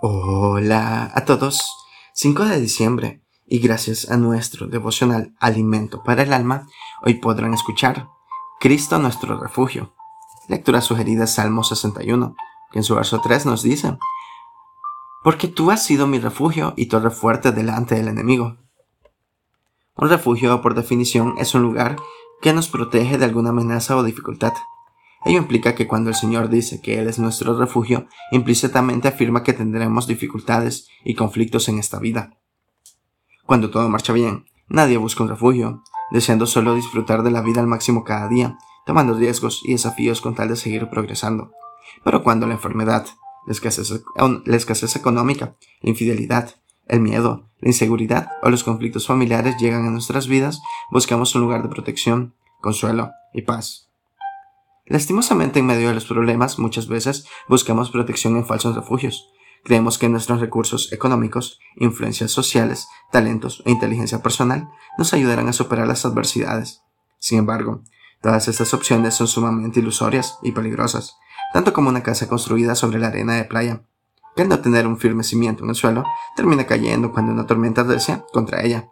Hola a todos. 5 de diciembre y gracias a nuestro devocional Alimento para el Alma, hoy podrán escuchar Cristo nuestro refugio. Lectura sugerida Salmo 61, que en su verso 3 nos dice, Porque tú has sido mi refugio y torre fuerte delante del enemigo. Un refugio, por definición, es un lugar que nos protege de alguna amenaza o dificultad. Ello implica que cuando el Señor dice que Él es nuestro refugio, implícitamente afirma que tendremos dificultades y conflictos en esta vida. Cuando todo marcha bien, nadie busca un refugio, deseando solo disfrutar de la vida al máximo cada día, tomando riesgos y desafíos con tal de seguir progresando. Pero cuando la enfermedad, la escasez, la escasez económica, la infidelidad, el miedo, la inseguridad o los conflictos familiares llegan a nuestras vidas, buscamos un lugar de protección, consuelo y paz. Lastimosamente en medio de los problemas muchas veces buscamos protección en falsos refugios. Creemos que nuestros recursos económicos, influencias sociales, talentos e inteligencia personal nos ayudarán a superar las adversidades. Sin embargo, todas estas opciones son sumamente ilusorias y peligrosas, tanto como una casa construida sobre la arena de playa, que al no tener un firme cimiento en el suelo, termina cayendo cuando una tormenta desea contra ella.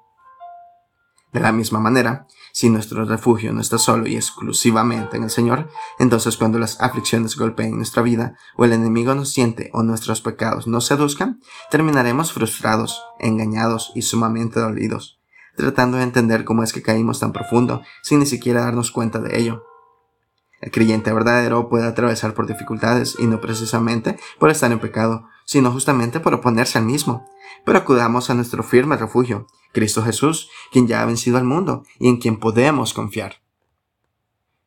De la misma manera, si nuestro refugio no está solo y exclusivamente en el Señor, entonces cuando las aflicciones golpeen nuestra vida, o el enemigo nos siente o nuestros pecados nos seduzcan, terminaremos frustrados, engañados y sumamente dolidos, tratando de entender cómo es que caímos tan profundo sin ni siquiera darnos cuenta de ello. El creyente verdadero puede atravesar por dificultades y no precisamente por estar en pecado, sino justamente por oponerse al mismo. Pero acudamos a nuestro firme refugio, Cristo Jesús, quien ya ha vencido al mundo y en quien podemos confiar.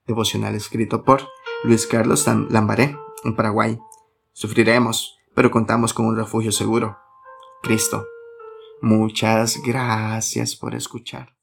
Devocional escrito por Luis Carlos Lambaré, en Paraguay. Sufriremos, pero contamos con un refugio seguro. Cristo. Muchas gracias por escuchar.